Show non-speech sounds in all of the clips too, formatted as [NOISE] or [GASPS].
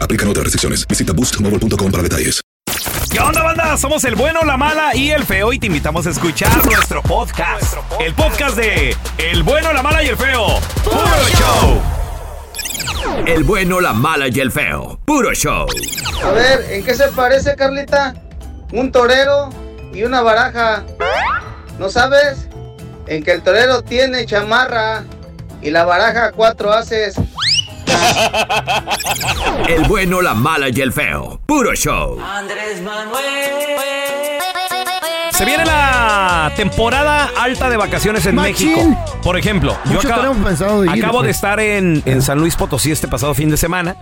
Aplican otras restricciones. Visita boostmobile.com para detalles. ¿Qué onda, banda? Somos el bueno, la mala y el feo y te invitamos a escuchar nuestro podcast. El podcast de El bueno, la mala y el feo. ¡Puro show! El bueno, la mala y el feo. Puro show. A ver, ¿en qué se parece, Carlita? Un torero y una baraja. ¿No sabes? En que el torero tiene chamarra y la baraja cuatro haces. [LAUGHS] El bueno, la mala y el feo. Puro show. Andrés Manuel. Se viene la temporada alta de vacaciones en Machín. México. Por ejemplo, yo acabo, pensado de ir, acabo de pues. estar en, en San Luis Potosí este pasado fin de semana.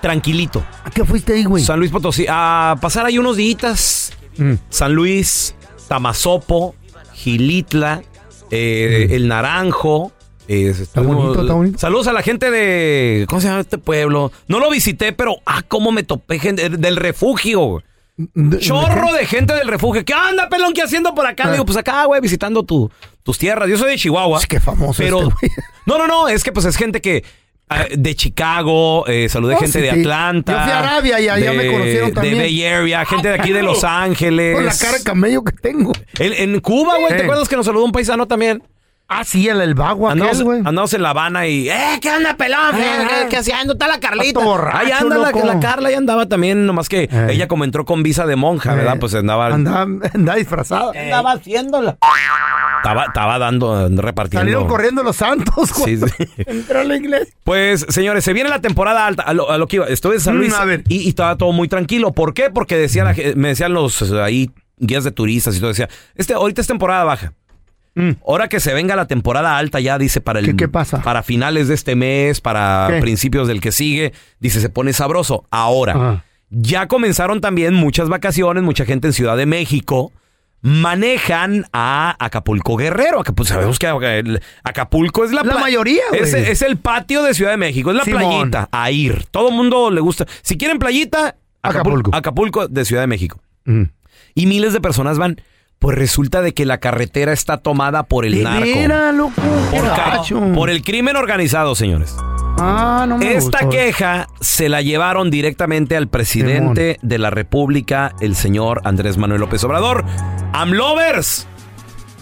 Tranquilito. ¿A qué fuiste ahí, güey? San Luis Potosí. A pasar ahí unos días. Mm. San Luis, Tamazopo, Gilitla, eh, El Naranjo. Eh, Está bonito, está bonito. Saludos a la gente de. ¿Cómo se llama este pueblo? No lo visité, pero. Ah, cómo me topé gente del refugio. ¿De- Chorro de gente del refugio. ¿Qué onda, pelón? ¿Qué haciendo por acá? Ah. Digo, pues acá, güey, visitando tu, tus tierras. Yo soy de Chihuahua. Es que famoso Pero. este güey. [LAUGHS] no, no, no. Es que pues es gente que. ah, De Chicago, eh, saludé Oh, gente sí, de. Atlanta. Yo fui a Arabia y allá de- me conocieron también. De Bay Area, gente de aquí de Los Ángeles. Con la cara de camello que tengo. En, en Cuba, güey, ¿te Eh. acuerdas que nos saludó un paisano también? Ah, sí, el, el vago aquel, Andamos, güey. andamos en La Habana y. ¡Eh, qué onda, pelón! ¿Qué, Ah. qué, qué haciendo? Está la Carlita. Borracho, ahí anda la, la Carla, ahí andaba también, nomás que Eh. ella como entró con visa de monja, ¿verdad? Eh. Pues andaba. Andaba, andaba disfrazada. Andaba haciéndola. Estaba, estaba dando, repartiendo. Salieron corriendo los santos, güey. Sí, sí. [LAUGHS] Entró a la iglesia. Pues, señores, se viene la temporada alta. A lo, a lo que iba, estuve en San Mm, Luis a ver. y, y estaba todo muy tranquilo. ¿Por qué? Porque decía la ge- me decían los eh, ahí guías de turistas y todo. Decía, este, ahorita es temporada baja. Mm. Ahora que se venga la temporada alta ya, dice, para el... ¿Qué- qué pasa? Para finales de este mes, para ¿Qué? principios del que sigue, dice, se pone sabroso. Ahora, Ajá. ya comenzaron también muchas vacaciones, mucha gente en Ciudad de México. Manejan a Acapulco Guerrero. Acapulco, sabemos que Acapulco es la, La mayoría, güey. Es, es el patio de Ciudad de México, es la Simón. playita a ir. Todo el mundo le gusta. Si quieren playita, Acapulco. Acapulco. Acapulco de Ciudad de México. Mm. Y miles de personas van. Pues resulta de que la carretera está tomada por el ¿De narco. veras, loco? Por, el crimen organizado, señores. Ah, no me Esta gustó. queja se la llevaron directamente al presidente de la República, el señor Andrés Manuel López Obrador. Amlovers.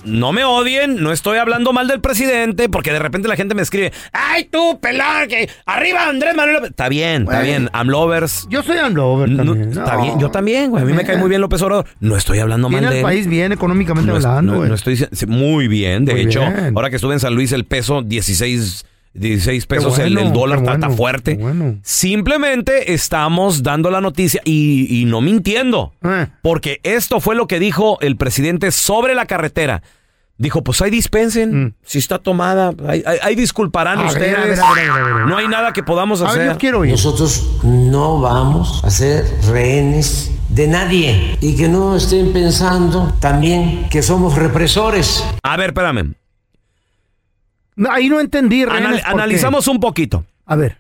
No me odien, no estoy hablando mal del presidente, porque de repente la gente me escribe, ¡ay tú, pelón, que arriba Andrés Manuel López! Está bien, está Güey. bien, Amlovers. Yo soy Amlover No, también. está No. bien, yo también, güey. A mí me cae muy bien López Obrador. No estoy hablando mal de él. país bien económicamente No, hablando, no- güey. no estoy muy bien. De Muy hecho, bien. ahora que estuve en San Luis, el peso 16, 16 pesos, el- bueno, el, dólar está, está bueno, fuerte. bueno. Simplemente estamos dando la noticia y, y no mintiendo. Eh. Porque esto fue lo que dijo el presidente sobre la carretera. Dijo, pues ahí dispensen, Mm. si está tomada, ahí, ahí- ahí disculparán A ver, ustedes. a ver, a ver, a ver, a ver. No hay nada que podamos hacer. Nosotros no vamos a ser rehenes de nadie y que no estén pensando también que somos represores. A ver, espérame. No, ahí no entendí, Anal- rehenes, ¿por qué? analizamos un poquito. A ver.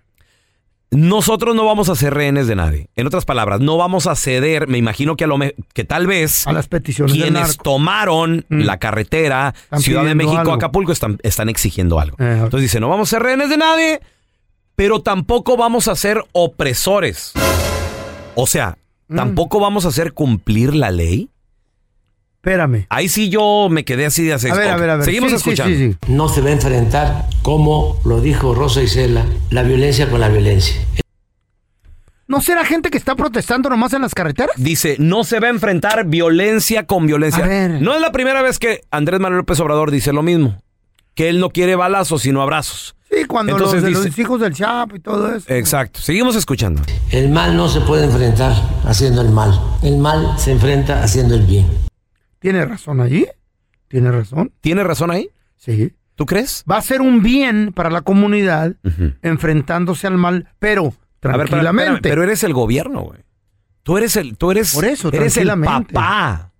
Nosotros no vamos a ser rehenes de nadie. En otras palabras, no vamos a ceder, me imagino que a lo que tal vez A las peticiones quienes tomaron la carretera Están Ciudad de México algo. Acapulco están, están exigiendo algo. Eh, Entonces dice, no vamos a ser rehenes de nadie, pero tampoco vamos a ser opresores. O sea, Mm. tampoco vamos a hacer cumplir la ley. Espérame. Ahí sí yo me quedé así de hacer. A ver, a ver, a ver. Seguimos Sí, sí, escuchando. sí, No se va a enfrentar, como lo dijo Rosa Isela, la violencia con la violencia. ¿No será gente que está protestando nomás en las carreteras? Dice, no se va a enfrentar violencia con violencia. A ver. No es la primera vez que Andrés Manuel López Obrador dice lo mismo. Que él no quiere balazos, sino abrazos. Sí, cuando Entonces los, de dice- los hijos del Chapo y todo eso. Exacto. Seguimos escuchando. El mal no se puede enfrentar haciendo el mal. El mal se enfrenta haciendo el bien. ¿Tiene razón allí? ¿Tiene razón? ¿Tiene razón ahí? Sí. ¿Tú crees? Va a ser un bien para la comunidad enfrentándose al mal, pero A ver, tranquilamente. espérame, pero eres el gobierno, güey. Tú eres el, tú eres, Por eso, eres el papá.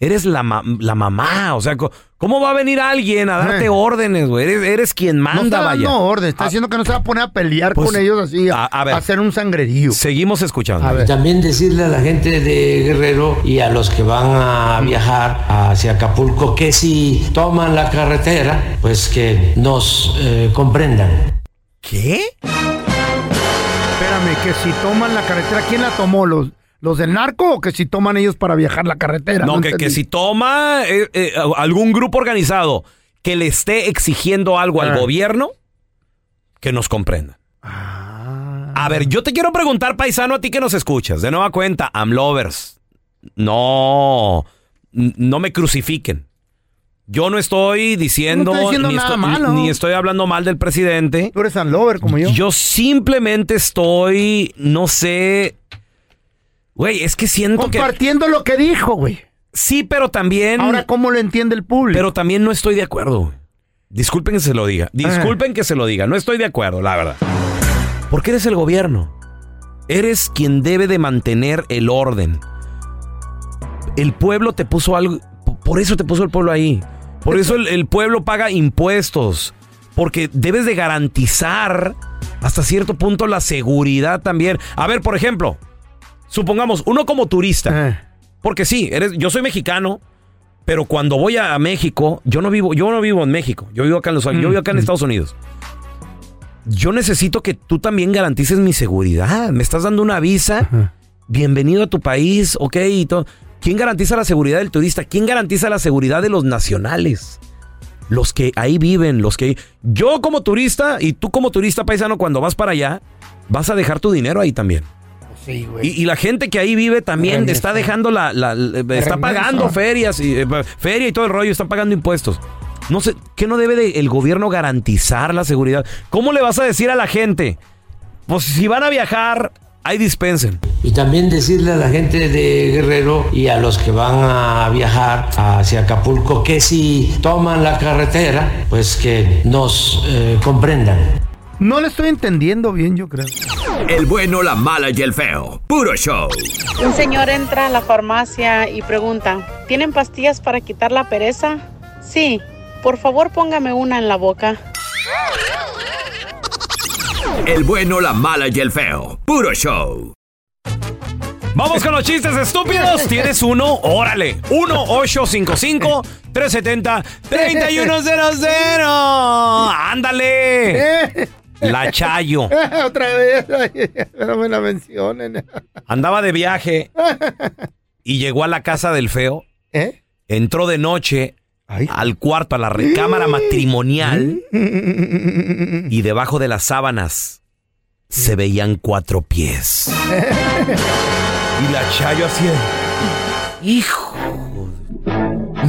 Eres la, ma- la mamá. O sea, ¿cómo va a venir alguien a darte Eh. órdenes, güey? Eres, eres quien no manda, está vaya. dando orden, está diciendo que no se va a poner a pelear Pues, con ellos así, a, a ver. a hacer un sangrerío. Seguimos escuchando. A ver. También decirle a la gente de Guerrero y a los que van a viajar hacia Acapulco que si toman la carretera, pues que nos eh, comprendan. ¿Qué? Espérame, que si toman la carretera, ¿quién la tomó? ¿Los, los del narco o que si toman ellos para viajar la carretera? No, que, que si toma eh, eh, algún grupo organizado que le esté exigiendo algo al Ah. gobierno, que nos comprenda. Ah. A ver, yo te quiero preguntar, paisano, a ti que nos escuchas, de nueva cuenta, Amlovers. No, no me crucifiquen. Yo no estoy diciendo, No diciendo ni, estoy, malo. ni estoy hablando mal del presidente. Tú eres San Lover como yo. Yo simplemente estoy, no sé, güey, es que siento que Compartiendo lo que dijo, güey. sí, pero también, Ahora, ¿cómo lo entiende el público? pero también no estoy de acuerdo. güey. Disculpen que se lo diga, disculpen que se lo diga, no estoy de acuerdo, la verdad. Porque eres el gobierno. Eres quien debe de mantener el orden. El pueblo te puso algo, por eso te puso el pueblo ahí. Por eso el, el pueblo paga impuestos. Porque debes de garantizar hasta cierto punto la seguridad también. A ver, por ejemplo, supongamos, uno como turista. Eh. Porque sí, eres, yo soy mexicano, pero cuando voy a, México, yo no vivo, yo no vivo en México. Yo vivo acá en los, yo vivo acá en Estados Unidos. Yo necesito que tú también garantices mi seguridad. Me estás dando una visa. Bienvenido a tu país, ok, y todo. ¿Quién garantiza la seguridad del turista? ¿Quién garantiza la seguridad de los nacionales? Los que ahí viven, los que... Yo como turista y tú como turista paisano, cuando vas para allá, vas a dejar tu dinero ahí también. Sí, güey. Y, y la gente que ahí vive también Remesa. está dejando la, la- la- está pagando ferias y eh, feria y todo el rollo, están pagando impuestos. No sé, ¿qué no debe de el gobierno garantizar la seguridad? ¿Cómo le vas a decir a la gente? Pues si van a viajar, ahí dispensen. Y también decirle a la gente de Guerrero y a los que van a viajar hacia Acapulco que si toman la carretera, pues que nos eh, comprendan. No le estoy entendiendo bien, yo creo. El bueno, la mala y el feo. Puro show. Un señor entra a la farmacia y pregunta, ¿tienen pastillas para quitar la pereza? Sí, por favor póngame una en la boca. El bueno, la mala y el feo. Puro show. Vamos con los chistes estúpidos. [LAUGHS] ¿Tienes uno? Órale. 1-855-370-3100. Ándale. [LAUGHS] La Chayo. [LAUGHS] Otra vez. No me la mencionen. Andaba de viaje [LAUGHS] y llegó a la casa del feo. ¿Eh? Entró de noche al cuarto, a la recámara matrimonial. [LAUGHS] Y debajo de las sábanas se veían cuatro pies. Y la Chayo hacía. Hijo.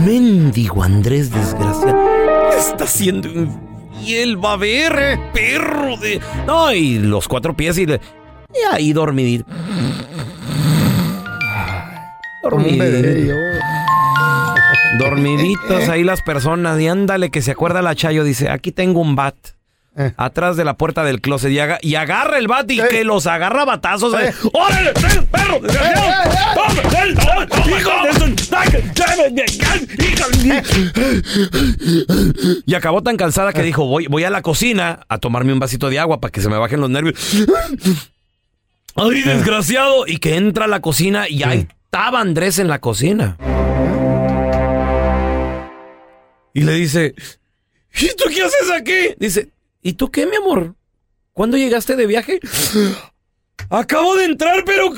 Mendigo Andrés desgraciado. ¿Qué está haciendo? Y él va a ver, perro de. No, y los cuatro pies y, le- y ahí dormidito. Yo. Dormiditos ahí las personas. Y ándale, que se acuerda la Chayo. Dice: Aquí tengo un bat. Atrás de la puerta del closet y, aga- y agarra el bat y Eh. que los agarra batazos. Eh. eh. ¡Órale, perro! desgraciado! ¡Toma, ven, toma, ¡Hijo de su- Y acabó tan cansada que dijo, voy, voy a la cocina a tomarme un vasito de agua para que se me bajen los nervios. [LAUGHS] ¡Ay, desgraciado! Y que entra a la cocina y ahí estaba Andrés en la cocina. Y le dice, ¿y tú qué haces aquí? Dice, ¿y tú qué, mi amor? ¿Cuándo llegaste de viaje? [GASPS] Acabo de entrar, pero...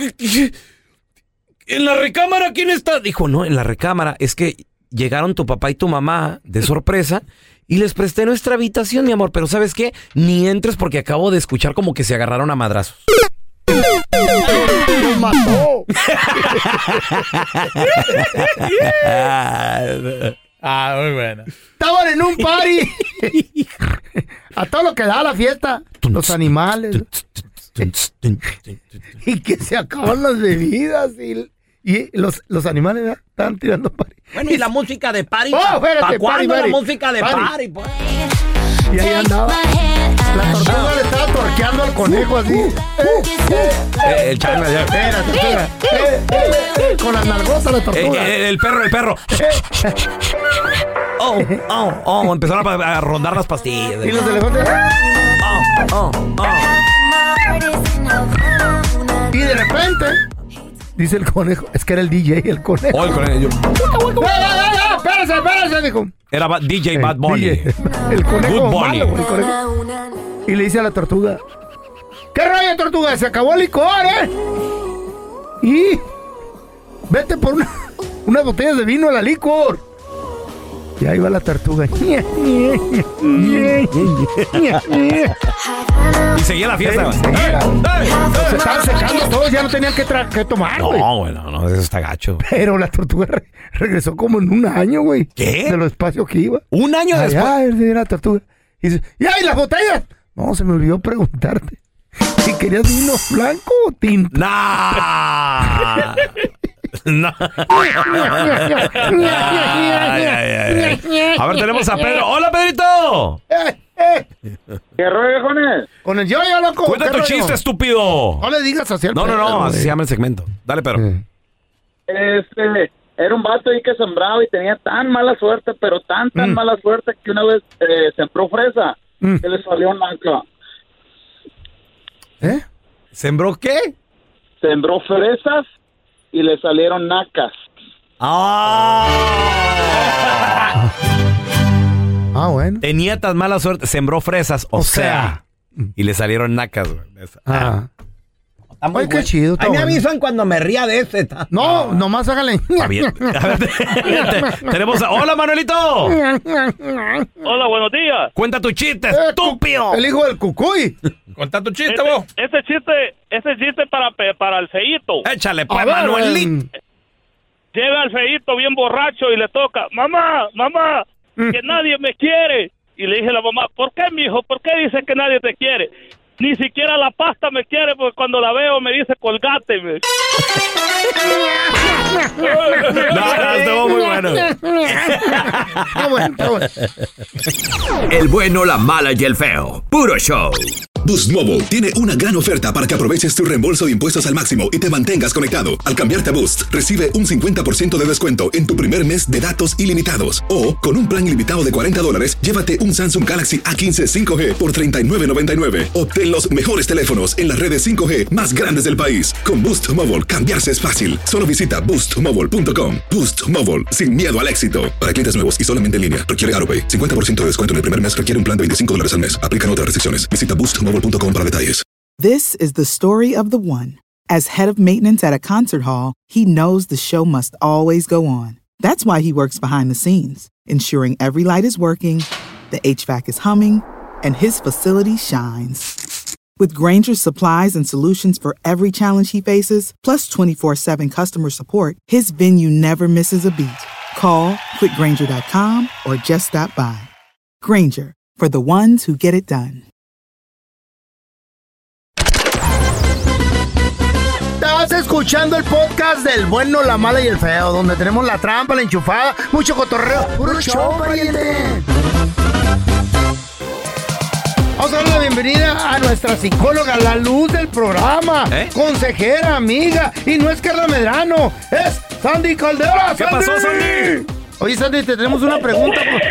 ¿En la recámara quién está? Dijo, no, en la recámara. Es que llegaron tu papá y tu mamá de sorpresa y les presté nuestra habitación, mi amor. Pero ¿sabes qué? Ni entres porque acabo de escuchar como que se agarraron a madrazos. [LAUGHS] [LAUGHS] ¡Los mató! Ah, muy bueno. Estaban en un party. A todo lo que da la fiesta. Los animales. y que se acaban las bebidas. Y, y los, los animales ¿verdad? estaban tirando party. Bueno, y la música de party. Oh, ¿pa- espérate, cuándo party. la música de Party. party? pues? Y ahí andaba. La tortuga le estaba torqueando al conejo así. Eh, eh, Eh, el allá. Espérate, espera. Eh, eh, con las nalgotas la Eh, tortuga. eh, el perro, el perro. Oh, oh, oh, empezaron a, a rondar las pastillas. Y los elefantes. Oh, oh, oh. Y de repente, dice el conejo, es que era el DJ, el conejo. Oh, el conejo, yo-. ¡Espérese, espérese! Dijo. Era DJ Bad Bunny. DJ, [LAUGHS] el conejo malo, el conejo. Y le dice a la tortuga, ¿qué rollo, tortuga? Se acabó el licor, ¿eh? Y vete por una, [LAUGHS] unas botellas de vino a la licor. Y ahí va la tortuga. Y seguía la fiesta. Sí, Se estaban secando todos, ya no tenían que, tra- que tomar, güey. No, bueno, no, eso está gacho. Pero la tortuga re- regresó como en un año, güey. ¿Qué? De lo espacio que iba. Un año después. sí, la tortuga. Y dice, ¡y ay, las botellas! No, se me olvidó preguntarte. [LAUGHS] Si querías vino blanco o tinto. ¡Nah! [LAUGHS] No. Ay, ay, ay. A ver, tenemos a Pedro. ¡Hola, Pedrito! ¿Qué rollo con él? Con el yo-yo, loco. Cuenta ¿qué tu rollo? chiste, estúpido. No le digas así al No, no, no, así se llama el segmento. Dale, Pedro. Este, era un vato ahí que sembraba y tenía tan mala suerte, pero tan, tan mala suerte que una vez eh, sembró fresa que le salió naca. ¿Eh? ¿Sembró qué? Sembró fresas y le salieron nacas. ¡Ah! [LAUGHS] Ah, bueno. Tenía tan mala suerte. Sembró fresas, o, O sea. Y le salieron nacas, güey. Ah. Está muy Ay, qué chido. Ahí me bueno. avisan cuando me ría de está- No, nomás hágale. Está bien. [LAUGHS] A ver, te- tenemos a... ¡Hola, Manuelito! Hola, buenos días. Cuenta tu chiste, Eh, estúpido. El hijo del cucuy. Cuenta tu chiste, Ese, vos. ese chiste, ese chiste para, para el feíto. Échale, pues, eh, Llega el feíto bien borracho y le toca, mamá, mamá, que nadie me quiere. Y le dije a la mamá, ¿por qué, mijo? ¿Por qué dices que nadie te quiere? Ni siquiera la pasta me quiere porque cuando la veo me dice colgate. me". [LAUGHS] No, no, estuvo muy bueno. Está bueno, está bueno. El bueno, la mala y el feo. Puro show. Boost Mobile tiene una gran oferta para que aproveches tu reembolso de impuestos al máximo y te mantengas conectado. Al cambiarte a Boost, recibe un 50% de descuento en tu primer mes de datos ilimitados. O, con un plan ilimitado de 40 dólares, llévate un Samsung Galaxy A15 5G por $39.99. Obtén los mejores teléfonos en las redes 5G más grandes del país. Con Boost Mobile, cambiarse es fácil. Solo visita boostmobile.com. Boost Mobile, sin miedo al éxito. Para clientes nuevos y solamente en línea, requiere AroPay. 50% de descuento en el primer mes requiere un plan de 25 dólares al mes. Aplican otras restricciones. Visita boostmobile.com para detalles. This is the story of the one. As head of maintenance at a concert hall, he knows the show must always go on. That's why he works behind the scenes, ensuring every light is working, the HVAC is humming, and his facility shines. With Granger's supplies and solutions for every challenge he faces, plus 24 7 customer support, his venue never misses a beat. Call quickgranger.com or just stop by. Granger, for the ones who get it done. Estás escuchando el podcast del bueno, la mala y el feo, donde tenemos la trampa, la enchufada, mucho cotorreo. ¡Puro show, pariente! Vamos a darle la bienvenida a nuestra psicóloga, la luz del programa, ¿Eh? consejera, amiga, y no es Carla Medrano, es Sandy Caldera. ¿Qué pasó, Sandy? Oye, Sandy, te tenemos una pregunta, por-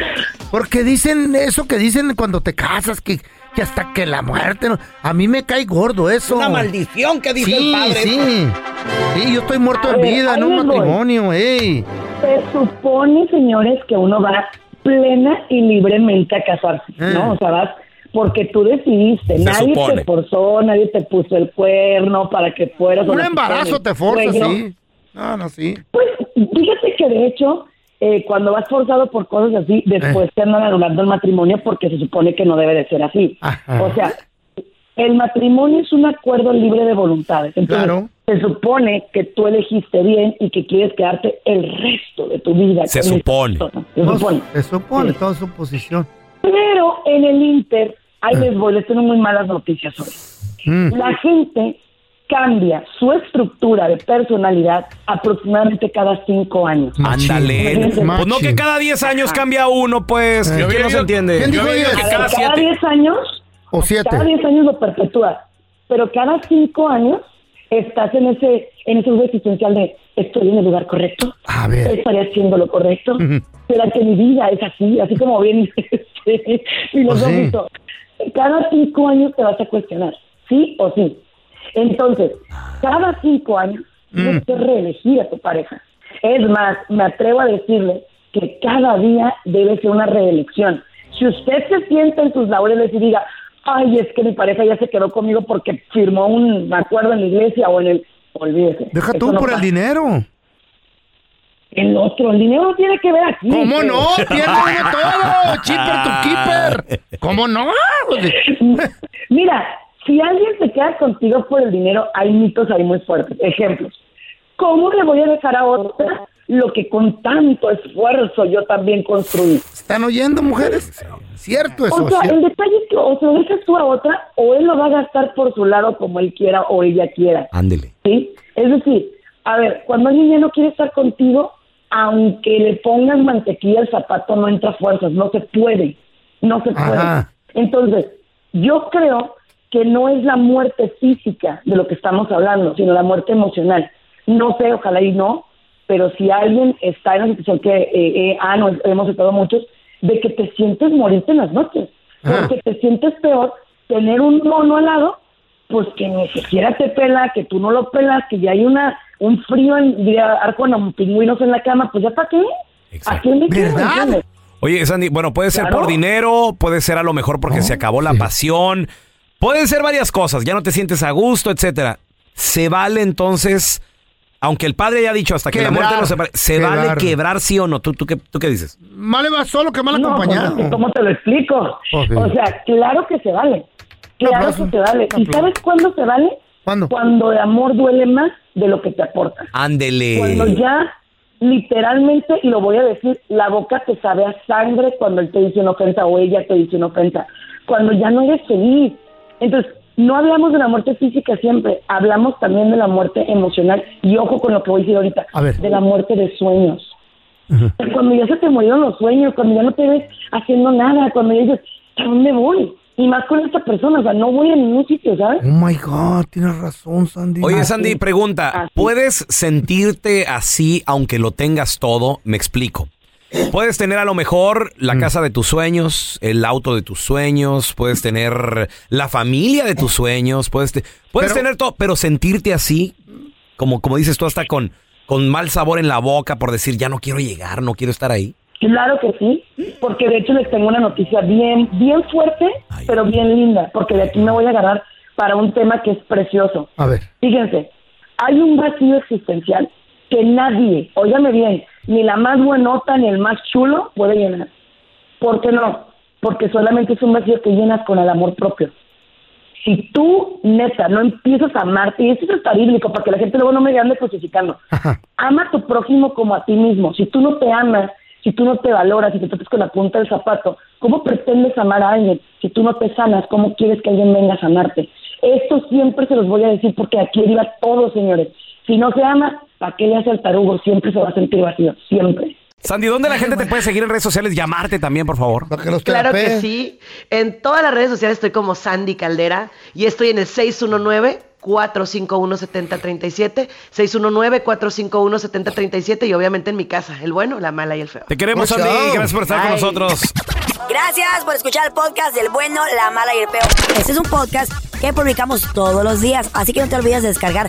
porque dicen eso que dicen cuando te casas, que, que hasta que la muerte, ¿no? a mí me cae gordo eso. Una maldición que dice sí, el padre. Sí, sí, yo estoy muerto en ver, vida, ahí en un les voy. matrimonio, ey. Se supone, señores, que uno va plena y libremente a casarse, ¿no? O sea, vas porque tú decidiste, Se nadie supone. te forzó, nadie te puso el cuerno para que fueras. Un embarazo te forza, sí. No, no, sí. Pues fíjate que de hecho, eh, cuando vas forzado por cosas así, después te andan anulando el matrimonio porque se supone que no debe de ser así. O sea, el matrimonio es un acuerdo libre de voluntades. Entonces, Claro. se supone que tú elegiste bien y que quieres quedarte el resto de tu vida. Se supone. Se supone. Se supone, toda su posición. Pero en el Inter, ahí les voy, les tengo muy malas noticias hoy. Mm. La gente cambia su estructura de personalidad aproximadamente cada cinco años. Ándale. Pues no que cada 10 años cambia uno, pues. Eh. ¿Qué no se entiende? ¿Quién dijo Yo diez? Cada, cada 7. 10 años, O siete. cada 10 años lo perpetúa, pero cada 5 años estás en ese en ese lugar existencial de estoy en el lugar correcto, A ver. estaré haciendo lo correcto. Será que mi vida es así, así como bien [LAUGHS] este, filosófico. Cada 5 años te vas a cuestionar, sí o sí. Entonces, cada 5 años tienes que reelegir a tu pareja. Es más, me atrevo a decirle que cada día debe ser una reelección. Si usted se sienta en sus laureles y diga, ay, es que mi pareja ya se quedó conmigo porque firmó un acuerdo en la iglesia o en el... Olvídese. Deja tú no por el dinero. El otro, el dinero no tiene que ver aquí. ¿Cómo pero- no? [LAUGHS] Pierde uno todo. Chipper tu keeper. ¿Cómo no? Mira, si alguien se queda contigo por el dinero, hay mitos ahí muy fuertes. Ejemplos. ¿Cómo le voy a dejar a otra lo que con tanto esfuerzo yo también construí? ¿Están oyendo, mujeres? Cierto eso. O sea, cierto. el detalle es que o se lo dejas tú a otra, o él lo va a gastar por su lado como él quiera o ella quiera. Ándele. ¿sí? Es decir, a ver, cuando alguien ya no quiere estar contigo, aunque le pongas mantequilla al zapato, no entra fuerzas, no se puede, no se puede. Entonces, yo creo que no es la muerte física de lo que estamos hablando, sino la muerte emocional. No sé, ojalá y no, pero si alguien está en una situación que eh, eh, ah, no, hemos estado muchos, de que te sientes morirte en las noches, porque te sientes peor tener un mono al lado pues que ni siquiera te pela, que tú no lo pelas, que ya hay una un frío en diría, arco con pingüinos en la cama, pues ya para qué? ¿A quién le quiero, entiendes? Oye, Sandy, bueno, puede ser Claro. por dinero, puede ser a lo mejor porque se acabó la pasión, pueden ser varias cosas, ya no te sientes a gusto, etcétera. ¿Se vale entonces, aunque el padre haya dicho hasta que la muerte no ¿se quebrar. vale quebrar sí o no? ¿Tú, tú, qué, tú qué dices? Más le va solo que mal No, pues, acompañado. es que ¿Cómo te lo explico? Oh, sí. O sea, claro que se vale. Claro que se vale. ¿Y sabes cuándo se vale? ¿Cuándo? Cuando el amor duele más de lo que te aporta. Ándele. Cuando ya literalmente, y lo voy a decir, la boca te sabe a sangre cuando él te dice una ofensa o ella te dice una ofensa. Cuando ya no eres feliz. Entonces, no hablamos de la muerte física siempre, hablamos también de la muerte emocional. Y ojo con lo que voy a decir ahorita, A ver. de la muerte de sueños. Cuando ya se te murieron los sueños, cuando ya no te ves haciendo nada, cuando ya dices, ¿a dónde voy? Y más con esta persona, o sea, no voy a ningún sitio, ¿sabes? Oh my God, tienes razón, Sandy. Oye, Sandy, pregunta, ¿puedes sentirte así aunque lo tengas todo? Me explico. Puedes tener a lo mejor la casa de tus sueños, el auto de tus sueños, puedes tener la familia de tus sueños, puedes, te- puedes Pero- tener todo, pero sentirte así, como, como dices tú, hasta con, con mal sabor en la boca por decir, ya no quiero llegar, no quiero estar ahí. Claro que sí, porque de hecho les tengo una noticia bien, bien fuerte, pero bien linda, porque de aquí me voy a agarrar para un tema que es precioso. A ver. Fíjense, hay un vacío existencial que nadie, óigame bien, ni la más buenota ni el más chulo puede llenar. ¿Por qué no? Porque solamente es un vacío que llenas con el amor propio. Si tú, neta, no empiezas a amarte, y esto es hasta bíblico, para que la gente luego no me ande crucificando, ama a tu prójimo como a ti mismo. Si tú no te amas, si tú no te valoras, si te tratas con la punta del zapato, ¿cómo pretendes amar a alguien? Si tú no te sanas, ¿cómo quieres que alguien venga a sanarte? Esto siempre se los voy a decir porque aquí arriba todo, señores. Si no se ama, ¿para qué le hace el tarugo? Siempre se va a sentir vacío, siempre. Sandy, ¿dónde la gente te puede seguir en redes sociales? Llamarte también, por favor. Claro que sí. En todas las redes sociales estoy como Sandy Caldera y estoy en el 619 451-7037, 619-451-7037 y obviamente en mi casa, el bueno, la mala y el feo. Te queremos, Sandy. Gracias por estar con nosotros. Gracias por escuchar el podcast del bueno, la mala y el peor. Este es un podcast que publicamos todos los días, así que no te olvides de descargar